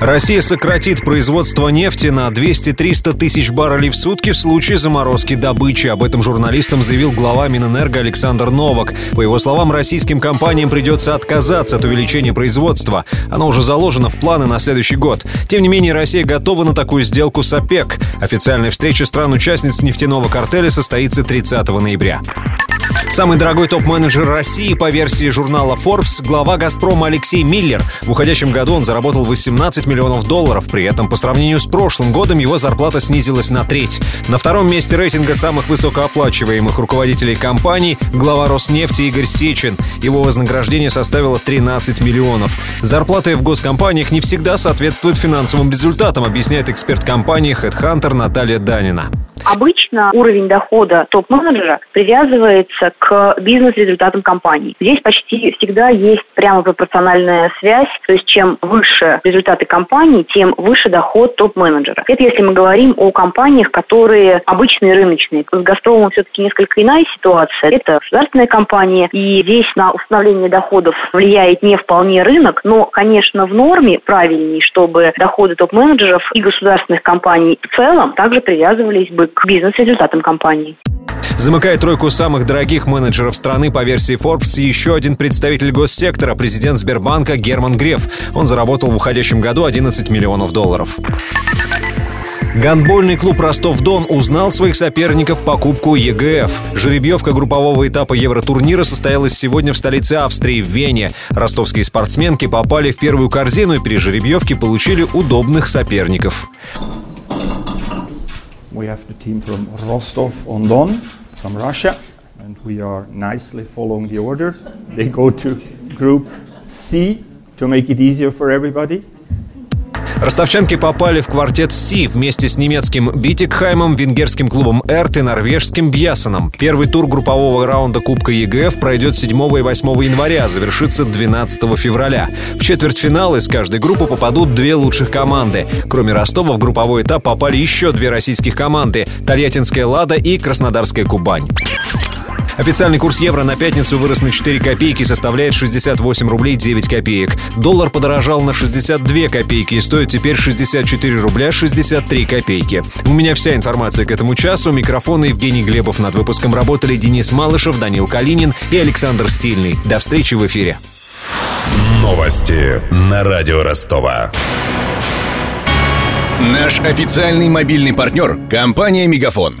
Россия сократит производство нефти на 200-300 тысяч баррелей в сутки в случае заморозки добычи. Об этом журналистам заявил глава Минэнерго Александр Новак. По его словам, российским компаниям придется отказаться от увеличения производства. Оно уже заложено в планы на следующий год. Тем не менее, Россия готова на такую сделку с ОПЕК. Официальная встреча стран-участниц нефтяного картеля состоится 30 ноября. Самый дорогой топ-менеджер России по версии журнала Forbes – глава «Газпрома» Алексей Миллер. В уходящем году он заработал 18 миллионов долларов. При этом по сравнению с прошлым годом его зарплата снизилась на треть. На втором месте рейтинга самых высокооплачиваемых руководителей компаний – глава Роснефти Игорь Сечин. Его вознаграждение составило 13 миллионов. Зарплаты в госкомпаниях не всегда соответствуют финансовым результатам, объясняет эксперт компании HeadHunter Наталья Данина. Обычно уровень дохода топ-менеджера привязывается к бизнес-результатам компании. Здесь почти всегда есть прямо пропорциональная связь, то есть чем выше результаты компании, тем выше доход топ-менеджера. Это если мы говорим о компаниях, которые обычные рыночные. С «Газпромом» все-таки несколько иная ситуация. Это государственная компания, и здесь на установление доходов влияет не вполне рынок, но, конечно, в норме правильнее, чтобы доходы топ-менеджеров и государственных компаний в целом также привязывались бы к бизнес-результатам компании. Замыкая тройку самых дорогих менеджеров страны по версии Forbes еще один представитель госсектора, президент Сбербанка Герман Греф. Он заработал в уходящем году 11 миллионов долларов. Гандбольный клуб «Ростов-Дон» узнал своих соперников по Кубку ЕГФ. Жеребьевка группового этапа Евротурнира состоялась сегодня в столице Австрии, в Вене. Ростовские спортсменки попали в первую корзину и при жеребьевке получили удобных соперников. We have the team from Rostov-on-Don from Russia, and we are nicely following the order. They go to Group C to make it easier for everybody. Ростовчанки попали в квартет C вместе с немецким Битигхаймом, венгерским клубом Эрд и норвежским Бьосеном. Первый тур группового раунда Кубка ЕГФ пройдет 7 и 8 января, завершится 12 февраля. В четвертьфинал из каждой группы попадут две лучших команды. Кроме Ростова в групповой этап попали еще две российских команды – Тольяттинская «Лада» и Краснодарская «Кубань». Официальный курс евро на пятницу вырос на 4 копейки и составляет 68 рублей 9 копеек. Доллар подорожал на 62 копейки и стоит теперь 64 рубля 63 копейки. У меня вся информация к этому часу. Микрофон Евгений Глебов. Над выпуском работали Денис Малышев, Данил Калинин и Александр Стильный. До встречи в эфире. Новости на радио Ростова. Наш официальный мобильный партнер – компания «Мегафон».